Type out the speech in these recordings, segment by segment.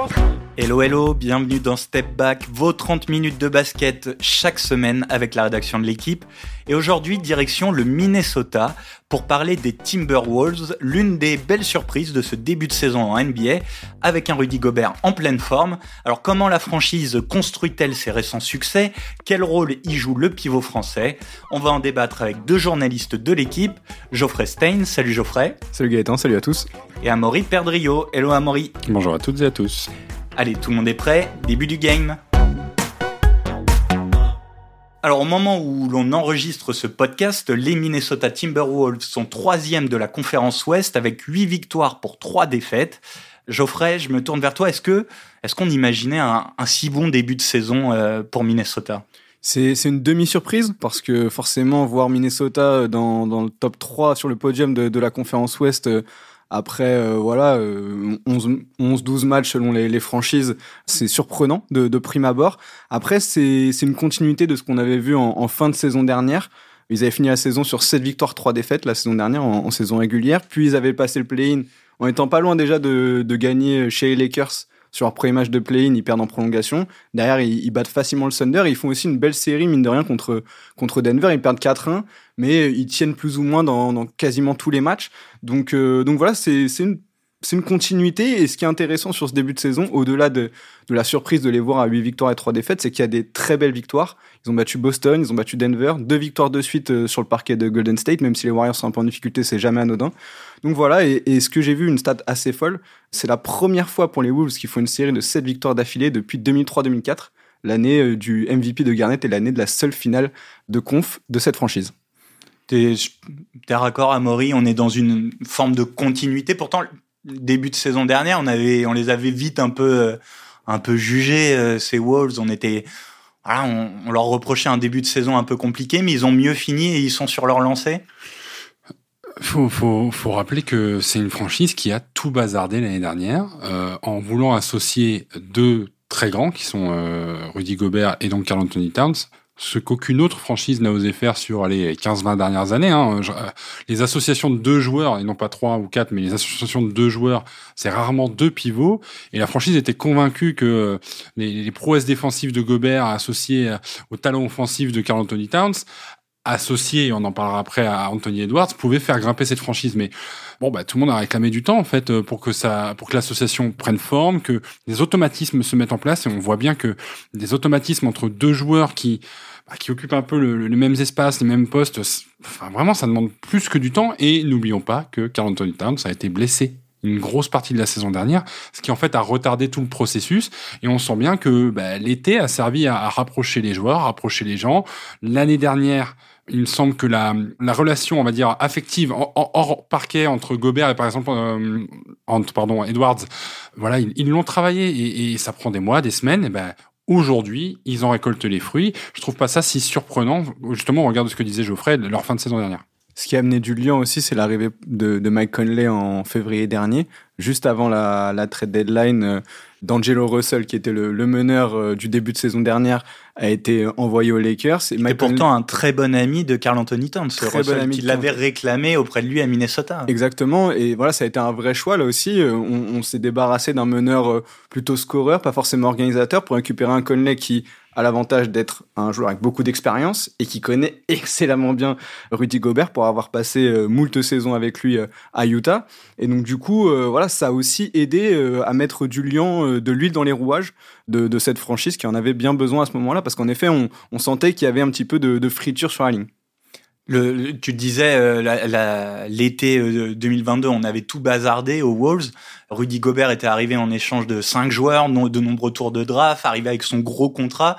gospel. Hello hello, bienvenue dans Step Back, vos 30 minutes de basket chaque semaine avec la rédaction de l'équipe. Et aujourd'hui, direction le Minnesota pour parler des Timberwolves, l'une des belles surprises de ce début de saison en NBA, avec un Rudy Gobert en pleine forme. Alors comment la franchise construit-elle ses récents succès? Quel rôle y joue le pivot français? On va en débattre avec deux journalistes de l'équipe, Geoffrey Stein, salut Geoffrey. Salut Gaëtan, salut à tous. Et Amaury Perdrio, hello Amaury. Bonjour à toutes et à tous. Allez, tout le monde est prêt, début du game. Alors au moment où l'on enregistre ce podcast, les Minnesota Timberwolves sont troisième de la conférence Ouest avec huit victoires pour trois défaites. Geoffrey, je me tourne vers toi. Est-ce que est-ce qu'on imaginait un, si bon début de saison euh, pour Minnesota? C'est, une demi-surprise parce que forcément voir Minnesota dans, dans, le top 3 sur le podium de, de la conférence Ouest euh, après, euh, voilà, 11-12 matchs selon les, les franchises, c'est surprenant de, de, prime abord. Après, c'est une continuité de ce qu'on avait vu en, en, fin de saison dernière. Ils avaient fini la saison sur 7 victoires, 3 défaites la saison dernière en, en saison régulière. Puis ils avaient passé le play-in en étant pas loin déjà de, de gagner chez les Lakers sur leur premier match de play-in, ils perdent en prolongation. Derrière, ils, battent facilement le Thunder. Ils font aussi une belle série, mine de rien, contre, contre Denver. Ils perdent 4-1, mais ils tiennent plus ou moins dans, dans quasiment tous les matchs. Donc, euh, donc voilà, c'est une c'est une continuité. Et ce qui est intéressant sur ce début de saison, au-delà de, la surprise de les voir à 8 victoires et 3 défaites, c'est qu'il y a des très belles victoires. Ils ont battu Boston, ils ont battu Denver, deux victoires de suite euh, sur le parquet de Golden State, même si les Warriors sont un peu en difficulté, c'est jamais anodin. Donc voilà, et, ce que j'ai vu, une stat assez folle, c'est la première fois pour les Wolves qui font une série de 7 victoires d'affilée depuis 2003-2004, l'année euh, du MVP de Garnett et l'année de la seule finale de conf de cette franchise. T'es raccord, Amaury, on est dans une forme de continuité. Pourtant, début de saison dernière, on avait, on les avait vite un peu, euh, un peu jugés euh, ces Wolves. On était, voilà, on, on, leur reprochait un début de saison un peu compliqué, mais ils ont mieux fini et ils sont sur leur lancée. Faut, faut, faut rappeler que c'est une franchise qui a tout bazardé l'année dernière euh, en voulant associer deux très grands qui sont euh, Rudy Gobert et donc Carl Anthony Towns ce qu'aucune autre franchise n'a osé faire sur les 15-20 dernières années. Hein. Euh, les associations de deux joueurs, et non pas trois ou quatre, mais les associations de deux joueurs, c'est rarement deux pivots. Et la franchise était convaincue que euh, les, prouesses défensives de Gobert associées euh, au talent offensif de Carl Anthony Towns associé, et on en parlera après à Anthony Edwards, pouvait faire grimper cette franchise. Mais bon, bah, tout le monde a réclamé du temps en fait pour que ça, pour que l'association prenne forme, que des automatismes se mettent en place. Et on voit bien que des automatismes entre deux joueurs qui bah, qui occupent un peu le, le, même espace, les mêmes postes. Enfin, vraiment, ça demande plus que du temps. Et n'oublions pas que Carl Anthony Towns a été blessé une grosse partie de la saison dernière, ce qui en fait a retardé tout le processus. Et on sent bien que bah, l'été a servi à, à, rapprocher les joueurs, rapprocher les gens. L'année dernière, il me semble que la, la relation, on va dire, affective hors parquet entre Gobert et par exemple euh, entre pardon Edwards, voilà, ils l'ont travaillé et, et, ça prend des mois, des semaines. Et ben Aujourd'hui, ils en récoltent les fruits. Je trouve pas ça si surprenant. Justement, on regarde ce que disait Geoffrey, leur fin de saison dernière. Ce qui a amené du lion aussi, c'est l'arrivée de, de, Mike Conley en février dernier, juste avant la, la trade deadline. Euh, D'Angelo Russell, qui était le, le meneur euh, du début de saison dernière, a été envoyé aux Lakers. Et, Mike pourtant Conley... un très bon ami de Carl Anthony Towns, Russell, bon ami qui l'avait réclamé auprès de lui à Minnesota. Exactement, et voilà, ça a été un vrai choix là aussi. Euh, on, on s'est débarrassé d'un meneur plutôt scoreur, pas forcément organisateur, pour récupérer un Conley qui a l'avantage d'être un joueur avec beaucoup d'expérience et qui connaît excellemment bien Rudy Gobert pour avoir passé euh, moult saisons avec lui euh, à Utah. Et donc du coup, euh, voilà, ça a aussi aidé euh, à mettre du euh, de l'huile dans les rouages de, de, cette franchise qui en avait bien besoin à ce moment-là parce qu'en effet, on, on sentait qu'il y avait un petit peu de, de friture sur la ligne. Le, tu disais euh, l'été 2022, on avait tout bazardé aux Wolves. Rudy Gobert était arrivé en échange de cinq joueurs, de nombreux tours de draft, arrivé avec son gros contrat.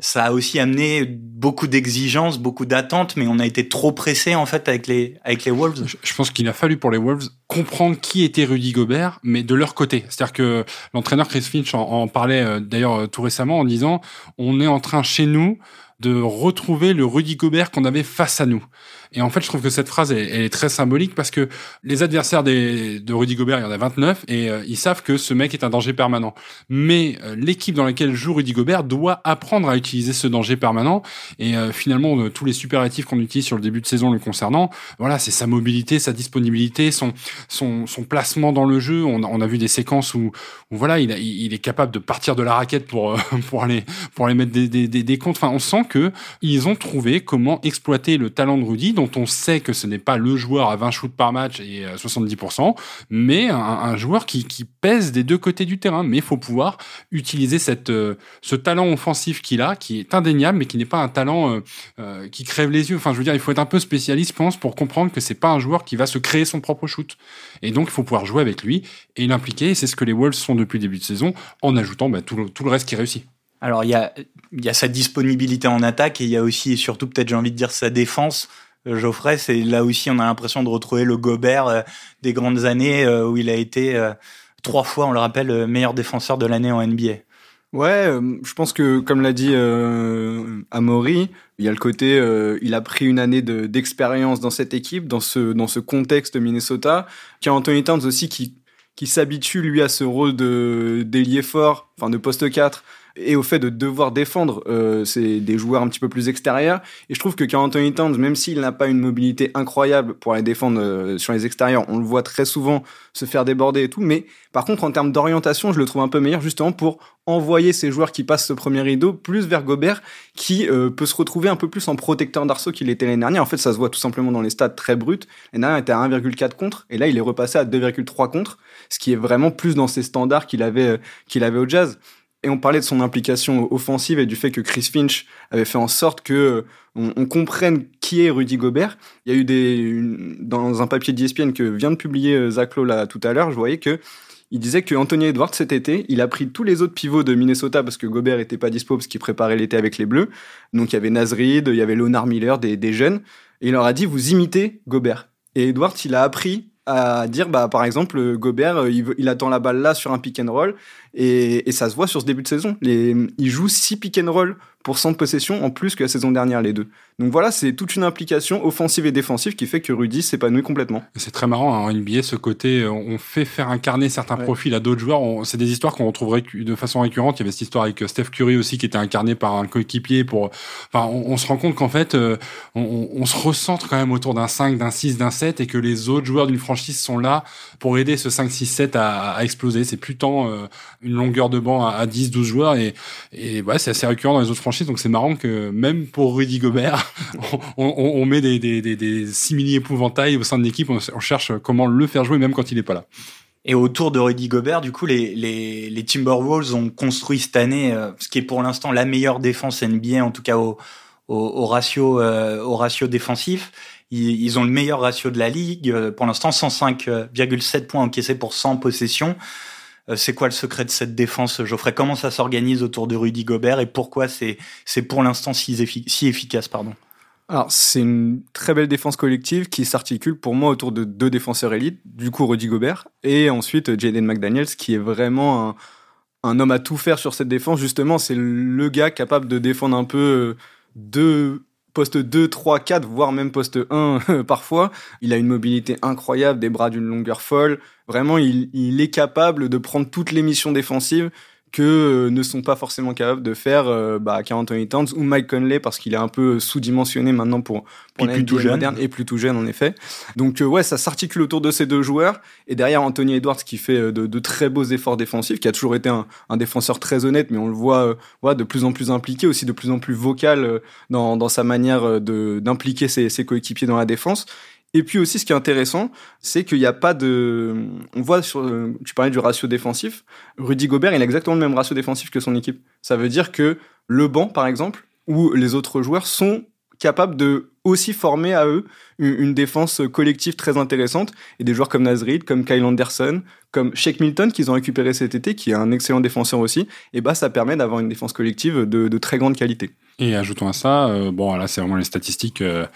Ça a aussi amené beaucoup d'exigences, beaucoup d'attentes, mais on a été trop pressé en fait avec les avec les Wolves. Je, pense qu'il a fallu pour les Wolves comprendre qui était Rudy Gobert, mais de leur côté. C'est-à-dire que l'entraîneur Chris Finch en, parlait euh, d'ailleurs tout récemment en disant on est en train chez nous de retrouver le Rudy Gobert qu'on avait face à nous. Et en fait, je trouve que cette phrase elle, est très symbolique parce que les adversaires des, de Rudy Gobert, il y en a 29 et euh, ils savent que ce mec est un danger permanent. Mais euh, l'équipe dans laquelle joue Rudy Gobert doit apprendre à utiliser ce danger permanent. Et euh, finalement, tous les superlatifs qu'on utilise sur le début de saison le concernant, voilà, c'est sa mobilité, sa disponibilité, son, son, son placement dans le jeu. On, on a vu des séquences où, où voilà, il, a, il, est capable de partir de la raquette pour pour aller pour aller mettre des, des, des comptes. Enfin, on sent que ils ont trouvé comment exploiter le talent de Rudy dont on sait que ce n'est pas le joueur à 20 shoots par match et 70%, mais un, joueur qui, pèse des deux côtés du terrain. Mais il faut pouvoir utiliser cette, euh, ce talent offensif qu'il a, qui est indéniable, mais qui n'est pas un talent euh, euh, qui crève les yeux. Enfin, je veux dire, il faut être un peu spécialiste, je pense, pour comprendre que c'est pas un joueur qui va se créer son propre shoot. Et donc, il faut pouvoir jouer avec lui et l'impliquer. C'est ce que les Wolves font depuis le début de saison, en ajoutant bah, tout, le, reste qui réussit. Alors, il y a, y a sa disponibilité en attaque et il y a aussi, et surtout, peut-être, j'ai envie de dire, sa défense. Geoffrey, c'est là aussi on a l'impression de retrouver le Gobert euh, des grandes années euh, où il a été euh, trois fois, on le rappelle, meilleur défenseur de l'année en NBA. Ouais, je pense que comme l'a dit euh, Amaury, il y a le côté, il a pris une année d'expérience dans cette équipe, dans ce dans ce contexte Minnesota. Qui a Anthony Towns aussi qui qui s'habitue lui à ce rôle de d'ailier fort, enfin de poste 4 et au fait de devoir défendre euh, c'est des joueurs un petit peu plus extérieurs. Et je trouve que quand Anthony Towns, même s'il n'a pas une mobilité incroyable pour aller défendre euh, sur les extérieurs, on le voit très souvent se faire déborder et tout. Mais par contre, en termes d'orientation, je le trouve un peu meilleur justement pour envoyer ces joueurs qui passent ce premier rideau plus vers Gobert, qui euh, peut se retrouver un peu plus en protecteur d'arceau qu'il était l'année dernière. En fait, ça se voit tout simplement dans les stats très bruts. L'année dernière, il était à 1,4 contre, et là, il est repassé à 2,3 contre, ce qui est vraiment plus dans ses standards qu'il avait, qu'il avait au Jazz. Et on parlait de son implication offensive et du fait que Chris Finch avait fait en sorte que euh, on, comprenne qui est Rudy Gobert. Il y a eu des dans un papier d'ESPN que vient de publier euh, Zach Lowe là tout à l'heure, je voyais que il disait que Anthony Edwards cet été, il a pris tous les autres pivots de Minnesota parce que Gobert était pas dispo parce qu'il préparait l'été avec les Bleus. Donc il y avait Nazrid, il y avait Leonard Miller, des, des jeunes, et il leur a dit vous imitez Gobert. Et Edwards, il a appris à dire bah par exemple Gobert euh, il, attend la balle là sur un pick and roll et, et ça se voit sur ce début de saison. Les, il joue 6 pick and roll pour 100 possessions en plus que la saison dernière les deux. Donc voilà c'est toute une implication offensive et défensive qui fait que Rudy s'épanouit complètement. C'est très marrant hein, en NBA ce côté euh, on fait faire incarner certains profils à d'autres joueurs. C'est des histoires qu'on retrouverait de façon récurrente. Il y avait cette histoire avec euh, Steph Curry aussi qui était incarné par un coéquipier pour enfin on, on, se rend compte qu'en fait on, on, se recentre quand même autour d'un 5 d'un 6 d'un 7 et que les autres joueurs d'une franchise sont là pour aider ce 5-6-7 à, exploser. C'est plus tant euh, une longueur de banc à, 10-12 joueurs et, et ouais, c'est assez récurrent dans les autres franchises. Donc c'est marrant que même pour Rudy Gobert, on, met des, des, des, des simili épouvantails au sein de l'équipe. On, cherche comment le faire jouer même quand il n'est pas là. Et autour de Rudy Gobert, du coup, les, les, les Timberwolves ont construit cette année euh, ce qui est pour l'instant la meilleure défense NBA, en tout cas au, au, ratio, euh, au ratio défensif. Ils, ont le meilleur ratio de la ligue. Euh, pour l'instant, 105,7 points encaissés pour 100 possessions. Euh, c'est quoi le secret de cette défense, Geoffrey? Comment ça s'organise autour de Rudy Gobert et pourquoi c'est pour l'instant si, si efficace pardon? Alors, c'est une très belle défense collective qui s'articule pour moi autour de deux défenseurs élites, du coup Rudy Gobert, et ensuite Jaden McDaniels, qui est vraiment un, un, homme à tout faire sur cette défense. Justement, c'est le gars capable de défendre un peu deux poste 2, 3, 4, voire même poste 1 parfois. Il a une mobilité incroyable, des bras d'une longueur folle. Vraiment, il, il est capable de prendre toutes les missions défensives que euh, ne sont pas forcément capables de faire euh, bah, Anthony Towns ou Mike Conley parce qu'il est un peu sous-dimensionné maintenant pour, pour la NBA moderne et plutôt jeune en effet. Donc euh, ouais, ça s'articule autour de ces deux joueurs et derrière Anthony Edwards qui fait euh, de, de, très beaux efforts défensifs, qui a toujours été un, un défenseur très honnête, mais on le voit, euh, de plus en plus impliqué, aussi de plus en plus vocal dans, dans sa manière de d'impliquer ses, ses coéquipiers dans la défense. Et puis aussi, ce qui est intéressant, c'est qu'il n'y a pas de. On voit sur. Tu parlais du ratio défensif. Rudy Gobert, il a exactement le même ratio défensif que son équipe. Ça veut dire que le banc, par exemple, ou les autres joueurs sont capables de aussi former à eux une, défense collective très intéressante. Et des joueurs comme Nazrid, comme Kyle Anderson, comme Shake Milton qu'ils ont récupéré cet été, qui est un excellent défenseur aussi, et bah ça permet d'avoir une défense collective de, très grande qualité. Et ajoutons à ça, euh, bon là c'est vraiment les statistiques euh,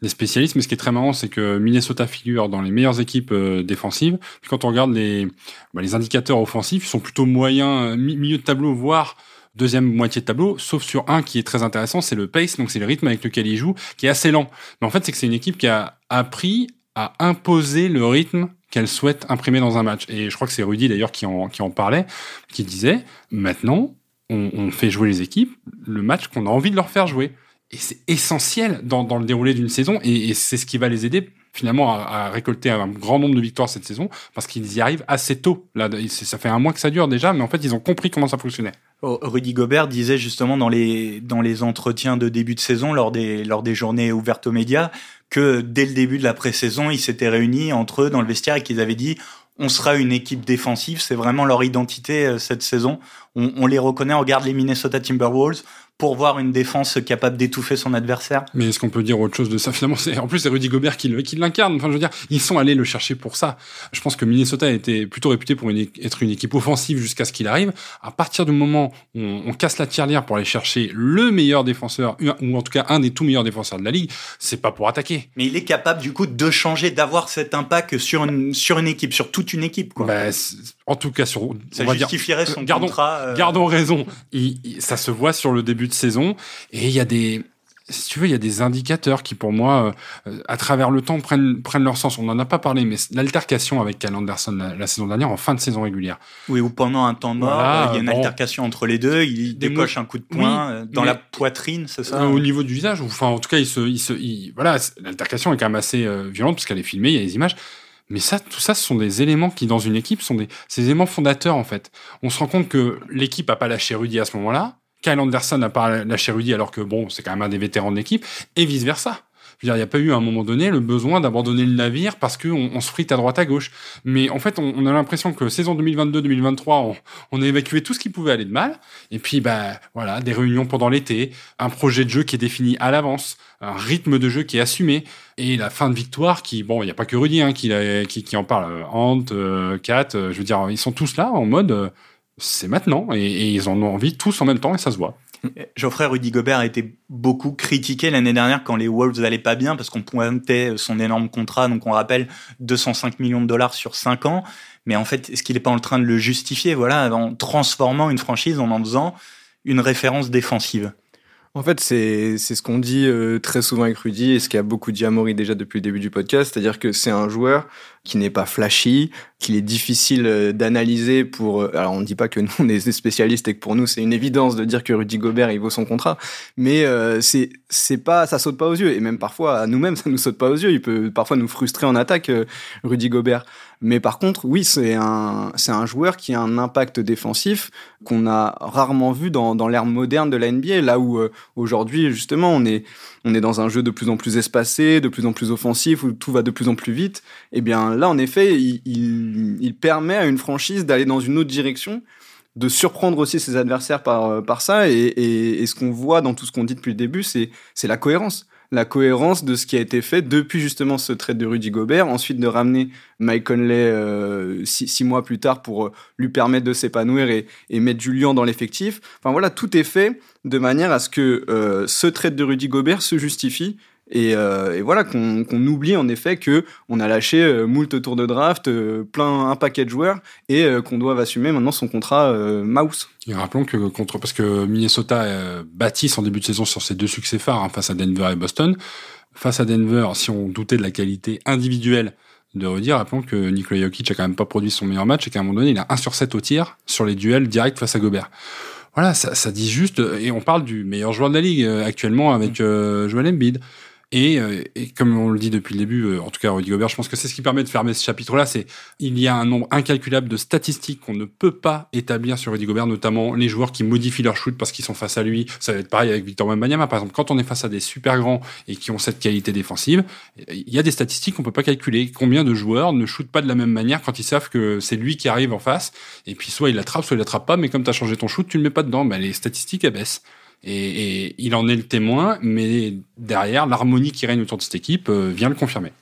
des spécialistes, mais ce qui est très marrant c'est que Minnesota figure dans les meilleures équipes euh, défensives. Puis quand on regarde les, bah, les indicateurs offensifs, ils sont plutôt moyens, milieu de tableau, voire deuxième moitié de tableau, sauf sur un qui est très intéressant, c'est le pace, donc c'est le rythme avec lequel il joue, qui est assez lent. Mais en fait, c'est que c'est une équipe qui a appris à imposer le rythme qu'elle souhaite imprimer dans un match. Et je crois que c'est Rudy d'ailleurs qui en, qui en parlait, qui disait, maintenant, on, fait jouer les équipes le match qu'on a envie de leur faire jouer. Et c'est essentiel dans, le déroulé d'une saison, et, et c'est ce qui va les aider finalement à, à, récolter un grand nombre de victoires cette saison parce qu'ils y arrivent assez tôt. Là, ça fait un mois que ça dure déjà, mais en fait, ils ont compris comment ça fonctionnait. Oh, Rudy Gobert disait justement dans les dans les entretiens de début de saison lors des lors des journées ouvertes aux médias que dès le début de la pré-saison, ils s'étaient réunis entre eux dans le vestiaire et qu'ils avaient dit on sera une équipe défensive, c'est vraiment leur identité euh, cette saison. On, on les reconnaît, on regarde les Minnesota Timberwolves, pour voir une défense capable d'étouffer son adversaire. Mais est-ce qu'on peut dire autre chose de ça Finalement, en plus c'est Rudy Gobert qui, qui l'incarne. Enfin, je veux dire, ils sont allés le chercher pour ça. Je pense que Minnesota été plutôt réputé pour une, être une équipe offensive jusqu'à ce qu'il arrive. À partir du moment où on, on casse la tirelire pour aller chercher le meilleur défenseur, ou en tout cas un des tout meilleurs défenseurs de la ligue, c'est pas pour attaquer. Mais il est capable du coup de changer, d'avoir cet impact sur une sur une équipe, sur toute une équipe. Quoi. Bah, en tout cas, sur ça justifierait dire, son gardons, contrat. Euh... Gardons raison. Il, il, ça se voit sur le début de saison et il y a des si tu veux, il y a des indicateurs qui, pour moi, euh, à travers le temps, prennent, prennent leur sens. On n'en a pas parlé, mais l'altercation avec Cal Anderson la, la, saison dernière, en fin de saison régulière. Oui, ou pendant un temps mort, voilà, il y a une bon, altercation entre les deux, il décoche un coup de poing oui, dans la poitrine, c'est ça euh, Au niveau du visage, ou enfin, en tout cas, il se, il se, il, voilà, l'altercation est quand même assez euh, violente, parce qu'elle est filmée, il y a des images. Mais ça, tout ça, ce sont des éléments qui, dans une équipe, sont des, ces éléments fondateurs, en fait. On se rend compte que l'équipe a pas lâché Rudy à ce moment-là, Kyle Anderson n'a pas lâché Rudy alors que bon, c'est quand même un des vétérans de l'équipe, et vice versa. Dire, il n'y a pas eu à un moment donné le besoin d'abandonner le navire parce qu'on on se frite à droite à gauche. Mais en fait, on, a l'impression que saison 2022-2023, on, on, a évacué tout ce qui pouvait aller de mal. Et puis, bah voilà, des réunions pendant l'été, un projet de jeu qui est défini à l'avance, un rythme de jeu qui est assumé, et la fin de victoire qui, bon, il n'y a pas que Rudy hein, qui, qui, qui, en parle, Ant, euh, Kat, euh, je veux dire, ils sont tous là en mode. Euh, c'est maintenant et, et, ils en ont envie tous en même temps et ça se voit. Geoffrey Rudy Gobert a été beaucoup critiqué l'année dernière quand les Wolves n'allaient pas bien parce qu'on pointait son énorme contrat, donc on rappelle 205 millions de dollars sur 5 ans. Mais en fait, est-ce qu'il n'est pas en train de le justifier? Voilà, en transformant une franchise en en faisant une référence défensive en fait, c'est ce qu'on dit euh, très souvent avec Rudy et ce qu'a beaucoup dit Amaury déjà depuis le début du podcast, c'est-à-dire que c'est un joueur qui n'est pas flashy, qu'il est difficile euh, d'analyser pour. Euh, alors, on ne dit pas que nous on est des spécialistes et que pour nous c'est une évidence de dire que Rudy Gobert il vaut son contrat, mais euh, c'est c'est pas ça saute pas aux yeux et même parfois à nous-mêmes ça nous saute pas aux yeux. Il peut parfois nous frustrer en attaque, Rudy Gobert. Mais par contre, oui, c'est un, c'est un joueur qui a un impact défensif qu'on a rarement vu dans, dans l'ère moderne de la NBA, là où aujourd'hui, justement, on est, on est dans un jeu de plus en plus espacé, de plus en plus offensif, où tout va de plus en plus vite. Eh bien là, en effet, il, permet à une franchise d'aller dans une autre direction de surprendre aussi ses adversaires par, par ça. Et, ce qu'on voit dans tout ce qu'on dit depuis le début, c'est, la cohérence la cohérence de ce qui a été fait depuis justement ce trade de Rudy Gobert, ensuite de ramener Mike Conley euh, six, six, mois plus tard pour euh, lui permettre de s'épanouir et, et, mettre Julian dans l'effectif. Enfin voilà, tout est fait de manière à ce que euh, ce trade de Rudy Gobert se justifie et, euh, et, voilà qu'on qu oublie en effet que on a lâché euh, moult tours de draft, euh, plein un paquet de joueurs et euh, qu'on doit assumer maintenant son contrat mouse. Et rappelons que contre parce que Minnesota bâtit son début de saison sur ses deux succès phares hein, face à Denver et Boston. Face à Denver, si on doutait de la qualité individuelle de redire, rappelons que Nikola Jokic a quand même pas produit son meilleur match et qu'à un moment donné, il a 1 sur 7 au tir sur les duels directs face à Gobert. Voilà, ça, ça dit juste, et on parle du meilleur joueur de la ligue actuellement avec euh, Joel Embiid. Et, euh, et, comme on le dit depuis le début, euh, en tout cas Rudy Gobert, je pense que c'est ce qui permet de fermer ce chapitre-là. C'est il y a un nombre incalculable de statistiques qu'on ne peut pas établir sur Rudy Gobert, notamment les joueurs qui modifient leur shoot parce qu'ils sont face à lui. Ça va être pareil avec Victor Wembanyama, par exemple. Quand on est face à des super grands et qui ont cette qualité défensive, il y a des statistiques qu'on peut pas calculer. Combien de joueurs ne shootent pas de la même manière quand ils savent que c'est lui qui arrive en face? Et puis soit il l'attrape, soit il l'attrape pas, mais comme tu as changé ton shoot, tu le mets pas dedans. Ben, les statistiques elles baissent. Et, il en est le témoin, mais derrière, l'harmonie qui règne autour de cette équipe euh, vient le confirmer.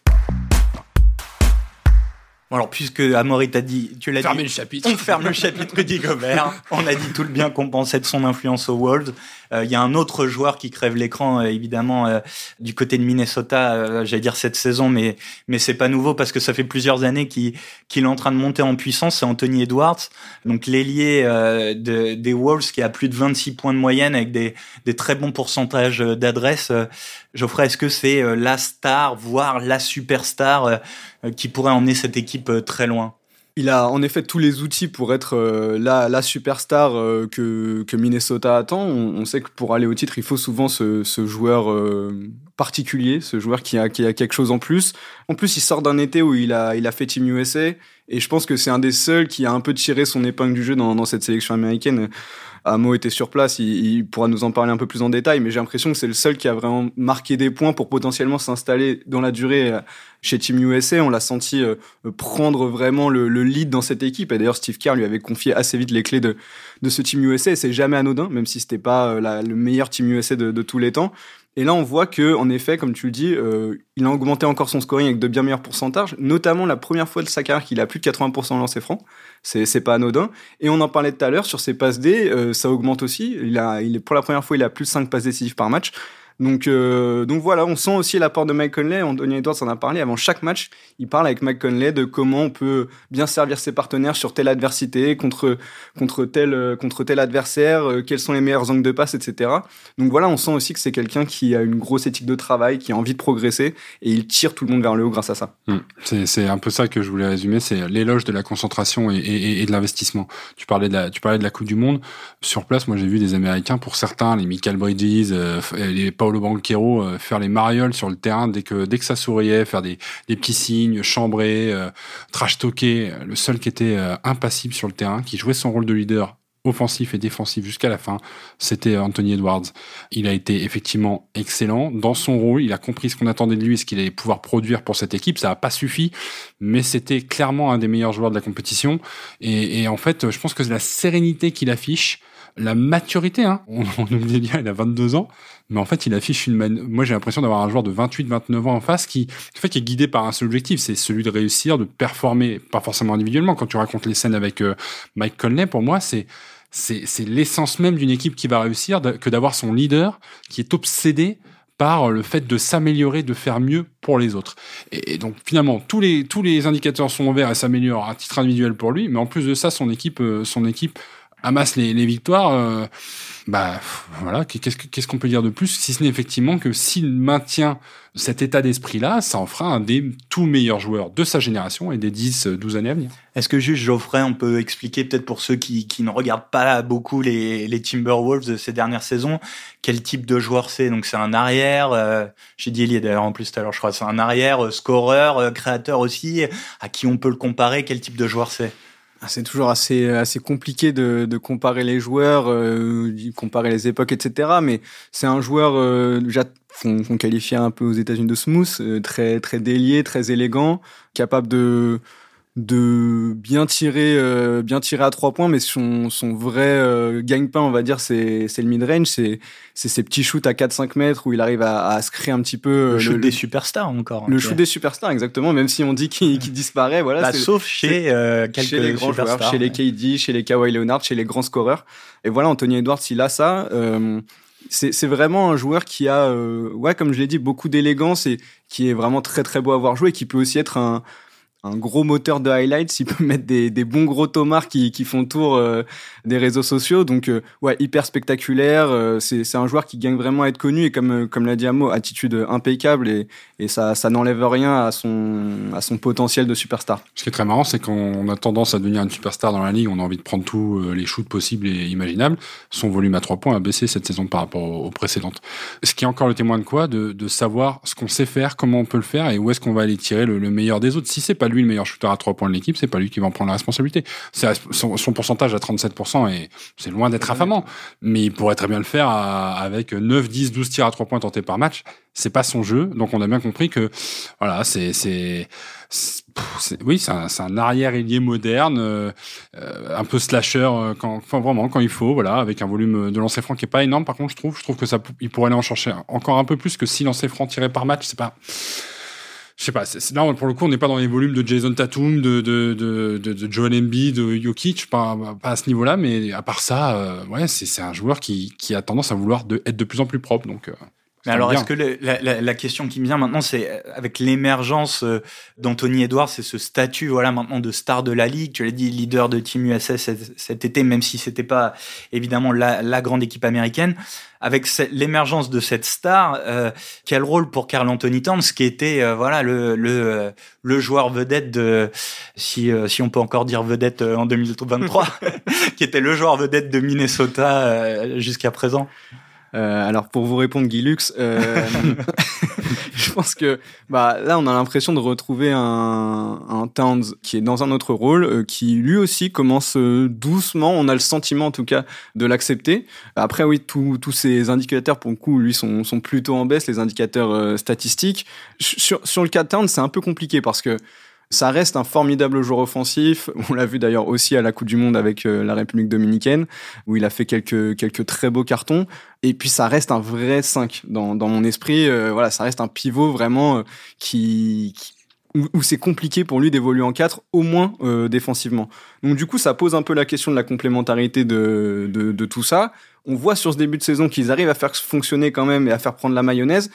Alors, puisque Amaury t'a dit, tu l'as dit. le chapitre. On ferme le chapitre Rudy Gobert. On a dit tout le bien qu'on pensait de son influence aux Wolves. Euh, Il y a un autre joueur qui crève l'écran, euh, évidemment, euh, du côté de Minnesota, euh, j'allais dire cette saison, mais, mais c'est pas nouveau parce que ça fait plusieurs années qu'il qu'il est en train de monter en puissance. C'est Anthony Edwards, donc l'ailier euh, de, des Wolves qui a plus de 26 points de moyenne avec des, des très bons pourcentages d'adresse. Geoffrey, est-ce que c'est euh, la star, voire la superstar qui pourrait emmener cette équipe euh, très loin Il a en effet tous les outils pour être euh, la, superstar euh, que, que Minnesota attend. On, sait que pour aller au titre, il faut souvent ce, joueur particulier, ce joueur qui a, qui a quelque chose en plus. En plus, il sort d'un été où il a, il a fait Team USA. Et je pense que c'est un des seuls qui a un peu tiré son épingle du jeu dans cette sélection américaine. Amo était sur place, il, pourra nous en parler un peu plus en détail, mais j'ai l'impression que c'est le seul qui a vraiment marqué des points pour potentiellement s'installer dans la durée euh, chez Team USA. On l'a senti euh, prendre vraiment le, le lead dans cette équipe. Et d'ailleurs, Steve Kerr lui avait confié assez vite les clés de, de ce Team USA. C'est jamais anodin, même si c'était pas euh, le meilleur Team USA de tous les temps. Et là, on voit que, en effet, comme tu le dis, euh, il a augmenté encore son scoring avec de bien meilleurs pourcentages, notamment la première fois de sa carrière qu'il a plus de 80% de lancers francs. C'est, pas anodin. Et on en parlait tout à l'heure sur ses passes D, euh, ça augmente aussi. Il a, pour la première fois, il a plus de 5 passes décisives par match. Donc, euh, donc voilà, on sent aussi l'apport de Mike Conley. Anthony Edwards en a parlé avant chaque match. Il parle avec Mike Conley de comment on peut bien servir ses partenaires sur telle adversité, contre contre tel contre tel adversaire, euh, quels sont les meilleurs angles de passe, etc. Donc voilà, on sent aussi que c'est quelqu'un qui a une grosse éthique de travail, qui a envie de progresser et il tire tout le monde vers le haut grâce à ça. Hmm. C'est, un peu ça que je voulais résumer, c'est l'éloge de la concentration et, de l'investissement. Tu parlais de la, tu parlais de la Coupe du Monde. Sur place, moi j'ai vu des Américains, pour certains, les Michael Bridges, euh, les Paolo Banquero, euh, faire les marioles sur le terrain dès que dès que ça souriait, faire des, des petits signes, chambrer, euh, trash talker. Le seul qui était euh, impassible sur le terrain, qui jouait son rôle de leader offensif et défensif jusqu'à la fin, c'était Anthony Edwards. Il a été effectivement excellent dans son rôle. Il a compris ce qu'on attendait de lui ce qu'il allait pouvoir produire pour cette équipe. Ça n'a pas suffi, mais c'était clairement un des meilleurs joueurs de la compétition. Et, et en fait, je pense que la sérénité qu'il affiche, la maturité. Hein. On, oublie dire, il a 22 ans, mais en fait, il affiche une. Moi, j'ai l'impression d'avoir un joueur de 28-29 ans en face qui, en fait, qui est guidé par un seul objectif, c'est celui de réussir, de performer, pas forcément individuellement. Quand tu racontes les scènes avec euh, Mike Conley, pour moi, c'est c'est l'essence même d'une équipe qui va réussir que d'avoir son leader qui est obsédé par le fait de s'améliorer, de faire mieux pour les autres. Et, donc finalement, tous les tous les indicateurs sont verts et s'améliorent à titre individuel pour lui, mais en plus de ça, son équipe euh, son équipe amasse les, victoires. euh, bah voilà, qu'est-ce que- qu'est-ce qu'on peut dire de plus si ce n'est effectivement que s'il maintient cet état d'esprit-là, ça en fera un des tout meilleurs joueurs de sa génération et des 10-12 années à venir. Est-ce que juste Geoffrey, on peut expliquer peut-être pour ceux qui, qui ne regardent pas beaucoup les, Timberwolves de ces dernières saisons, quel type de joueur c'est? Donc c'est un arrière, euh, j'ai dit Elie d'ailleurs en plus tout à l'heure, je crois, c'est un arrière, euh, scoreur, euh, créateur aussi, à qui on peut le comparer, quel type de joueur c'est? C'est toujours assez, assez compliqué de, de comparer les joueurs, euh, comparer les époques, etc. Mais c'est un joueur euh, déjà qu'on qu'on qualifiait un peu aux États-Unis de smooth, euh, très très délié, très élégant, capable de de bien tirer euh, bien tirer à trois points mais son son vrai euh, gagne-pain on va dire c'est c'est le mid range c'est c'est ces petits shoots à 4 5 mètres où il arrive à, à se créer un petit peu euh, Le shoot des superstars encore. le shoot des superstars exactement même si on dit qu'il qu'il disparaît voilà Bah, c'est- sauf chez euh, quelques chez les grands joueurs, chez les KD, chez les Kawhi Leonard, chez les grands scoreurs. Et voilà, Anthony Edwards, il a ça. Euh, c'est c'est vraiment un joueur qui a, euh, ouais, comme je l'ai dit, beaucoup d'élégance et qui est vraiment très très beau à voir jouer, qui peut aussi être un, un gros moteur de highlights. Il peut mettre des, bons gros tomards qui, qui font tour euh, des réseaux sociaux. Donc, euh, ouais, hyper spectaculaire. Euh, c'est un joueur qui gagne vraiment à être connu et comme, comme l'a dit Amo, attitude impeccable et, et ça, n'enlève rien à son, à son potentiel de superstar. Ce qui est très marrant, c'est qu'on a tendance à devenir une superstar dans la ligue, on a envie de prendre tous les shoots possibles et imaginables. Son volume à trois points a baissé cette saison par rapport aux, précédentes. Ce qui est encore le témoin de quoi? De, de savoir ce qu'on sait faire, comment on peut le faire et où est-ce qu'on va aller tirer le, le meilleur des autres. Si c'est pas lui le meilleur shooter à trois points de l'équipe, c'est pas lui qui va en prendre la responsabilité. Son, son pourcentage à 37% et c'est loin d'être affamant, mais il pourrait très bien le faire à- avec 9, 10, 12 tirs à trois points tentés par match. C'est pas son jeu, donc on a bien compris que voilà, c'est c'est oui, c'est un, un arrière ailier moderne, euh, euh, un peu slasher euh, quand, enfin vraiment quand il faut, voilà, avec un volume de lancer franc qui est pas énorme. Par contre, je trouve, je trouve que ça, il pourrait aller en chercher encore un peu plus que 6 lancers francs tirés par match. C'est pas, je sais pas, là pour le coup on n'est pas dans les volumes de Jason Tatum, de de de, de, Joel Embiid, de Jokic, pas pas à ce niveau-là, mais à part ça, euh, ouais, c'est un joueur qui qui a tendance à vouloir être de plus en plus propre, donc. Euh, mais alors, est-ce que la, la, la, question qui me vient maintenant, c'est euh, avec l'émergence d'Anthony Edwards, c'est ce statut, voilà, maintenant de star de la ligue. Tu l'as dit, leader de Team USA cet, cet été, même si c'était pas évidemment la, la grande équipe américaine avec l'émergence de cette star, euh, quel rôle pour Carl Anthony Towns, qui était euh, voilà le le, euh, le joueur vedette de si si on peut encore dire vedette en 2023, qui était le joueur vedette de Minnesota jusqu'à présent? Euh, alors pour vous répondre, Guy Lux, euh, je pense que bah là on a l'impression de retrouver un, un Towns qui est dans un autre rôle, euh, qui lui aussi commence doucement. On a le sentiment en tout cas de l'accepter. Après oui, tous ces indicateurs pour le coup, lui sont, sont plutôt en baisse, les indicateurs statistiques. Sur, sur le cas de Towns, c'est un peu compliqué parce que ça reste un formidable joueur offensif. On l'a vu d'ailleurs aussi à la Coupe du Monde avec euh, la République dominicaine, où il a fait quelques, quelques très beaux cartons. Et puis ça reste un vrai 5 dans, dans mon esprit. Euh, voilà, ça reste un pivot vraiment euh, qui, où, c'est compliqué pour lui d'évoluer en 4, au moins défensivement. Donc du coup, ça pose un peu la question de la complémentarité de, de, de tout ça. On voit sur ce début de saison qu'ils arrivent à faire fonctionner quand même et à faire prendre la mayonnaise.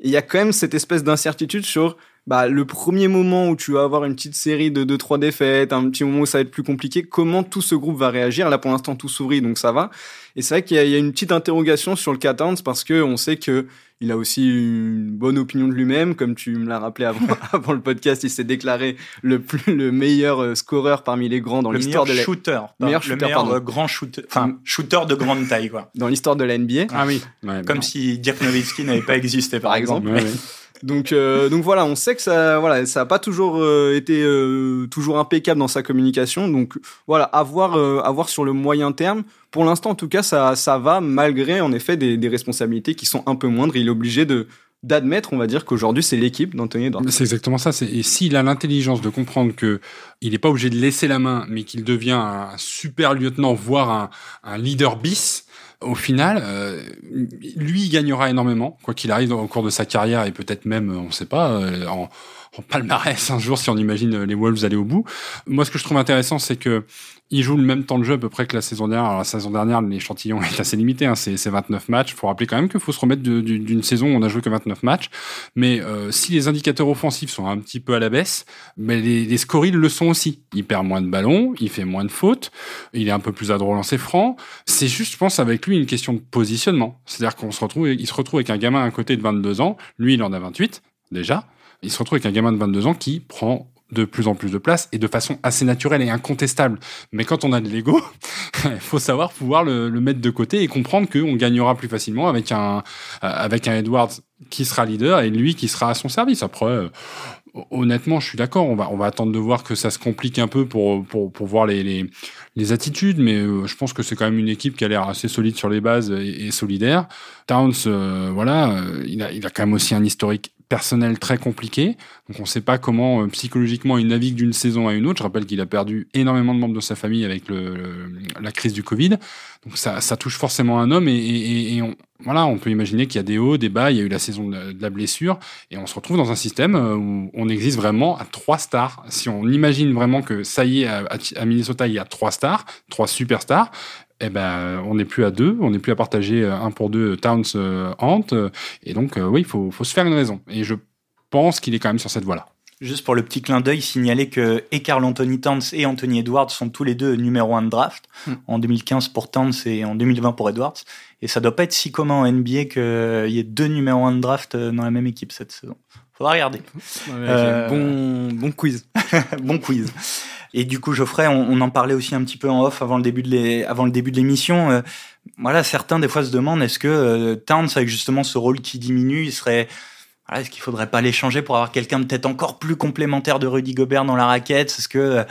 Il y a quand même cette espèce d'incertitude sur bah, le premier moment où tu vas avoir une petite série de 2-3 défaites, un petit moment où ça va être plus compliqué, comment tout ce groupe va réagir? Là, pour l'instant, tout s'ouvrit, donc ça va. Et c'est vrai qu'il y, a une petite interrogation sur le Catans parce que on sait que il a aussi une bonne opinion de lui-même, comme tu me l'as rappelé avant, avant, le podcast, il s'est déclaré le plus, le meilleur euh, scoreur parmi les grands dans l'histoire de la shooter, le meilleur shooter, le meilleur euh, grand shooter, enfin mm. shooter de grande taille quoi. Dans l'histoire de la NBA. Ah oui. comme si Dirk Nowitzki n'avait pas existé par, exemple. Donc, euh, donc voilà, on sait que ça, voilà, ça a pas toujours euh, été euh, toujours impeccable dans sa communication. Donc voilà, à voir, à voir sur le moyen terme. Pour l'instant, en tout cas, ça, ça va malgré en effet des, des responsabilités qui sont un peu moindres. Il est obligé de d'admettre, on va dire, qu'aujourd'hui c'est l'équipe d'Anthony Edwards. C'est exactement ça. Et s'il a l'intelligence de comprendre que il n'est pas obligé de laisser la main, mais qu'il devient un super lieutenant, voire un, un leader bis, au final, euh, lui, il gagnera énormément, quoi qu'il arrive au cours de sa carrière et peut-être même, on ne sait pas, euh, en, en palmarès un jour si on imagine les Wolves aller au bout. Moi, ce que je trouve intéressant, c'est que il joue le même temps de jeu à peu près que la saison dernière. Alors, la saison dernière, l'échantillon est assez limité, hein, c'est 29 matchs. Faut rappeler quand même qu'il faut se remettre d'une saison où on a joué que 29 matchs. Mais euh, si les indicateurs offensifs sont un petit peu à la baisse, mais les, les scores le sont aussi. Il perd moins de ballons, il fait moins de fautes, il est un peu plus à lancer franc. C'est juste, je pense, avec lui une question de positionnement. C'est-à-dire qu'on se retrouve, il se retrouve avec un gamin à côté de 22 ans. Lui, il en a 28 déjà. Il se retrouve avec un gamin de 22 ans qui prend de plus en plus de place et de façon assez naturelle et incontestable. Mais quand on a de l'ego, il faut savoir pouvoir le, mettre de côté et comprendre qu'on gagnera plus facilement avec un, euh, Edwards qui sera leader et lui qui sera à son service. Après, euh, honnêtement, je suis d'accord. On va, attendre de voir que ça se complique un peu pour, voir les, attitudes, mais euh, je pense que c'est quand même une équipe qui a l'air assez solide sur les bases et, solidaire. Towns, voilà, il, a, il a quand même aussi un historique personnel très compliqué. Donc on ne sait pas comment euh, psychologiquement il navigue d'une saison à une autre. Je rappelle qu'il a perdu énormément de membres de sa famille avec le, la crise du Covid. Donc ça, touche forcément un homme et on, voilà, on peut imaginer qu'il y a des hauts, des bas. Il y a eu la saison de, la blessure et on se retrouve dans un système euh, où on existe vraiment à trois stars. Si on imagine vraiment que ça y est à, à Minnesota il y a trois stars, trois superstars, eh ben, on n'est plus à deux, on n'est plus à partager euh, un pour deux Towns euh, Ant. Euh, et donc, oui, il faut, se faire une raison. Et je pense qu'il est quand même sur cette voie-là. Juste pour le petit clin d'œil, signaler que et Carl Anthony Towns et Anthony Edwards sont tous les deux numéro un de draft hmm. en 2015 pour Towns et en 2020 pour Edwards. Et ça doit pas être si commun en NBA qu'il y ait deux numéros un de draft dans la même équipe cette saison. Faudra regarder. bon, bon quiz. bon quiz. Et du coup, Geoffrey, on, on, en parlait aussi un petit peu en off avant le début de les, avant le début de l'émission. Euh, voilà, certains des fois se demandent est-ce que euh, Towns, avec justement ce rôle qui diminue, il serait voilà, est-ce qu'il faudrait pas l'échanger pour avoir quelqu'un peut-être encore plus complémentaire de Rudy Gobert dans la raquette? Est-ce que euh,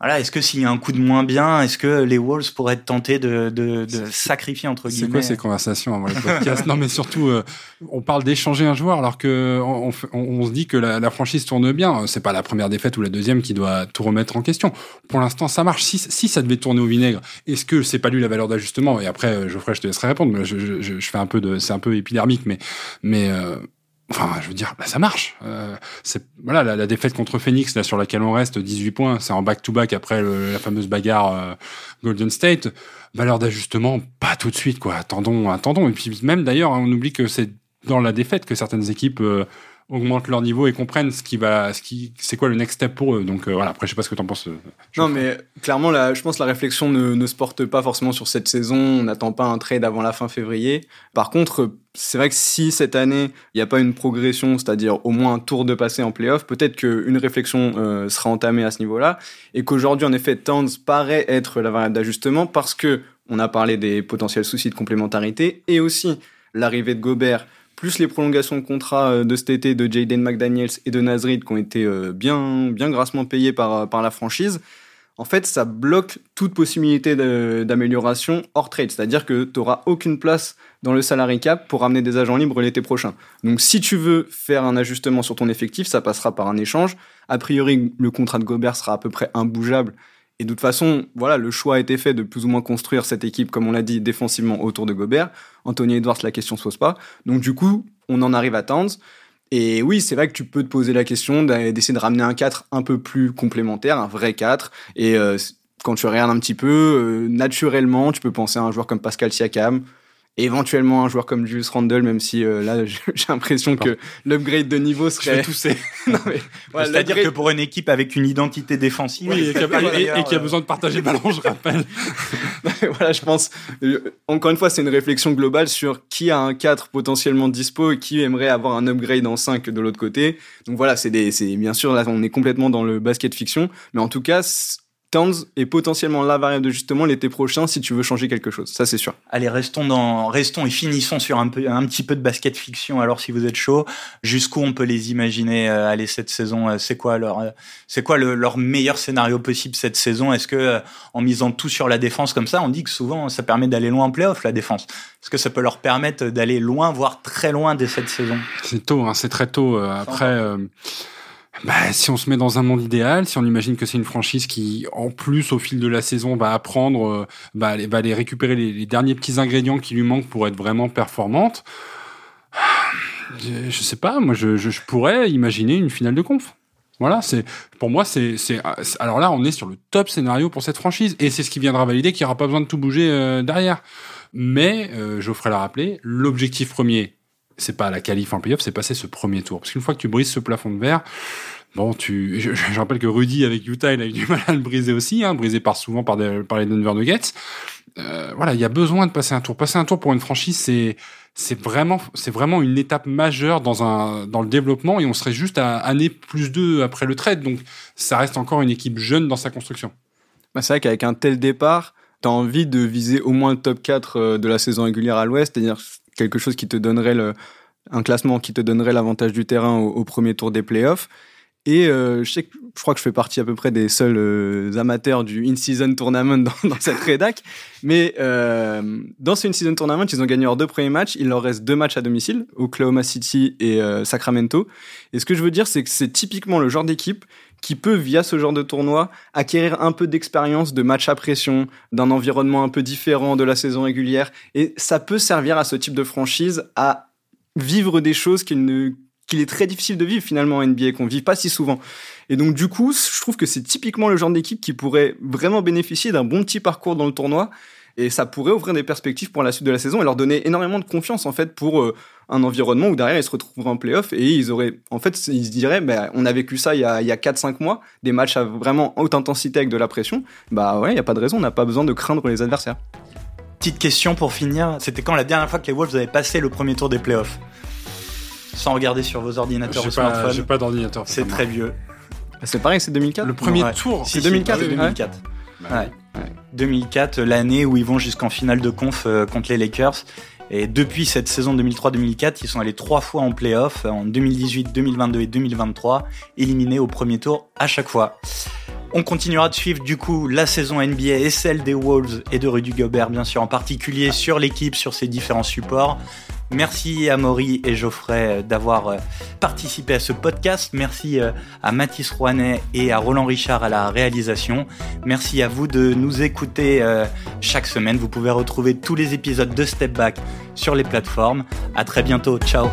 voilà, est-ce que s'il y a un coup de moins bien, est-ce que les Wolves pourraient être tentés de, de, de sacrifier entre guillemets C'est quoi ces conversations avant les podcasts? Non, mais surtout, euh, on parle d'échanger un joueur alors que on, on, se dit que la, la, franchise tourne bien. C'est pas la première défaite ou la deuxième qui doit tout remettre en question. Pour l'instant, ça marche. Si, si ça devait tourner au vinaigre, est-ce que c'est pas lui la valeur d'ajustement? Et après, euh, Geoffrey, je te laisserai répondre. Mais je, je, je fais un peu de, c'est un peu épidermique, mais mais euh, Enfin, je veux dire, là, ça marche. Euh, c'est voilà la, défaite contre Phoenix, là sur laquelle on reste, 18 points, c'est en back-to-back après la fameuse bagarre euh, Golden State. Valeur d'ajustement, pas tout de suite, quoi. Attendons, attendons. Et puis même d'ailleurs, on oublie que c'est dans la défaite que certaines équipes euh, augmentent leur niveau et comprennent ce qui va, ce qui, c'est quoi le next step pour eux. Donc euh, voilà. Après, je sais pas ce que tu en penses. Euh, non, mais clairement, là, je pense que la réflexion ne, ne, se porte pas forcément sur cette saison. On n'attend pas un trade avant la fin février. Par contre, c'est vrai que si cette année il n'y a pas une progression, c'est-à-dire au moins un tour de passé en playoff, peut-être qu'une réflexion euh, sera entamée à ce niveau-là et qu'aujourd'hui, en effet, Towns paraît être la variable d'ajustement parce que on a parlé des potentiels soucis de complémentarité et aussi l'arrivée de Gobert plus les prolongations de contrat euh, de cet été de Jaden McDaniels et de Nazrid qui ont été euh, bien, bien grassement payés par, euh, par la franchise, en fait, ça bloque toute possibilité d'amélioration hors trade. C'est-à-dire que tu n'auras aucune place dans le salary cap pour amener des agents libres l'été prochain. Donc, si tu veux faire un ajustement sur ton effectif, ça passera par un échange. A priori, le contrat de Gobert sera à peu près imbougeable et de toute façon, voilà, le choix a été fait de plus ou moins construire cette équipe, comme on l'a dit, défensivement autour de Gobert. Anthony Edwards, la question se pose pas. Donc du coup, on en arrive à Towns. Et oui, c'est vrai que tu peux te poser la question d'essayer de ramener un 4 un peu plus complémentaire, un vrai 4. Et euh, quand tu regardes un petit peu, euh, naturellement, tu peux penser à un joueur comme Pascal Siakam, éventuellement un joueur comme Julius Randle, même si euh, là j'ai l'impression que l'upgrade de niveau serait. tousser. C'est-à-dire que pour une équipe avec une identité défensive, oui, et, qui a, besoin de partager le ballon, je rappelle. voilà, je pense. Euh, encore une fois, c'est une réflexion globale sur qui a un 4 potentiellement dispo et qui aimerait avoir un upgrade en 5 de l'autre côté. Donc voilà, c'est bien sûr là on est complètement dans le basket fiction, mais en tout cas Towns est potentiellement la variable de justement l'été prochain si tu veux changer quelque chose. Ça, c'est sûr. Allez, restons dans, restons et finissons sur un peu, un petit peu de basket fiction. Alors, si vous êtes chaud, jusqu'où on peut les imaginer euh, aller cette saison euh, C'est quoi leur, euh, c'est quoi le, leur meilleur scénario possible cette saison? Est-ce que, en misant tout sur la défense comme ça, on dit que souvent ça permet d'aller loin en playoff la défense Est-ce que ça peut leur permettre d'aller loin, voire très loin dès cette saison? C'est tôt, hein, c'est très tôt. après bah, si on se met dans un monde idéal, si on imagine que c'est une franchise qui, en plus, au fil de la saison, va apprendre, euh, va, aller récupérer les, derniers petits ingrédients qui lui manquent pour être vraiment performante, je, je sais pas, moi, je, pourrais imaginer une finale de conf. Voilà, c'est pour moi c'est alors là on est sur le top scénario pour cette franchise et c'est ce qui viendra valider qu'il n'y aura pas besoin de tout bouger euh, derrière. Mais euh, Geoffrey l'a rappelé, l'objectif premier c'est pas la qualif en playoff, c'est passer ce premier tour. Parce qu'une fois que tu brises ce plafond de verre, bon, tu, je, rappelle que Rudy avec Utah, il a eu du mal à le briser aussi, hein, brisé par souvent par, les Denver Nuggets. Euh, voilà, il y a besoin de passer un tour. Passer un tour pour une franchise, c'est c'est vraiment c'est vraiment une étape majeure dans un dans le développement et on serait juste à année plus deux après le trade. Donc ça reste encore une équipe jeune dans sa construction. Bah, c'est vrai qu'avec un tel départ, tu as envie de viser au moins le top 4 euh, de la saison régulière à l'ouest, c'est-à-dire quelque chose qui te donnerait un classement qui te donnerait l'avantage du terrain au, premier tour des playoffs. Et euh, je sais je crois que je fais partie à peu près des seuls euh, amateurs du in-season tournament dans, cette rédac. Mais euh, dans ce in-season tournament, ils ont gagné leurs deux premiers matchs. Il leur reste deux matchs à domicile, Oklahoma City et Sacramento. Et ce que je veux dire, c'est que c'est typiquement le genre d'équipe qui peut, via ce genre de tournoi, acquérir un peu d'expérience de match à pression, d'un environnement un peu différent de la saison régulière. Et ça peut servir à ce type de franchise à vivre des choses qu'il ne qu'il est très difficile de vivre finalement en NBA, qu'on vit pas si souvent. Et donc du coup, je trouve que c'est typiquement le genre d'équipe qui pourrait vraiment bénéficier d'un bon petit parcours dans le tournoi. Et ça pourrait ouvrir des perspectives pour la suite de la saison et leur donner énormément de confiance en fait pour euh, un environnement où derrière ils se retrouveraient en playoff et ils auraient en fait ils se diraient bah, on a vécu ça il y a, il y a 4-5 mois des matchs à vraiment haute intensité avec de la pression. Bah ouais il y a pas de raison on n'a pas besoin de craindre les adversaires. Petite question pour finir. C'était quand la dernière fois que les Wolves avaient passé le premier tour des playoffs? Sans regarder sur vos ordinateurs ou smartphones j'ai pas d'ordinateur c'est très vieux bah, c'est pareil c'est 2004 le premier tour c'est 2004 2004 ouais. 2004, l'année où ils vont jusqu'en finale de conf euh, contre les Lakers. Et depuis cette saison 2003-2004, ils sont allés trois fois en playoff, en 2018, 2022 et 2023, éliminés au premier tour à chaque fois. On continuera de suivre du coup la saison NBA et celle des Wolves et de Rudy Gobert, bien sûr, en particulier sur l'équipe, sur ses différents supports. Merci à Maury et Geoffrey euh, d'avoir euh, participé à ce podcast. Merci euh, à Mathis Rouanet et à Roland Richard à la réalisation. Merci à vous de nous écouter chaque semaine. Vous pouvez retrouver tous les épisodes de Step Back sur les plateformes. À très bientôt. Ciao.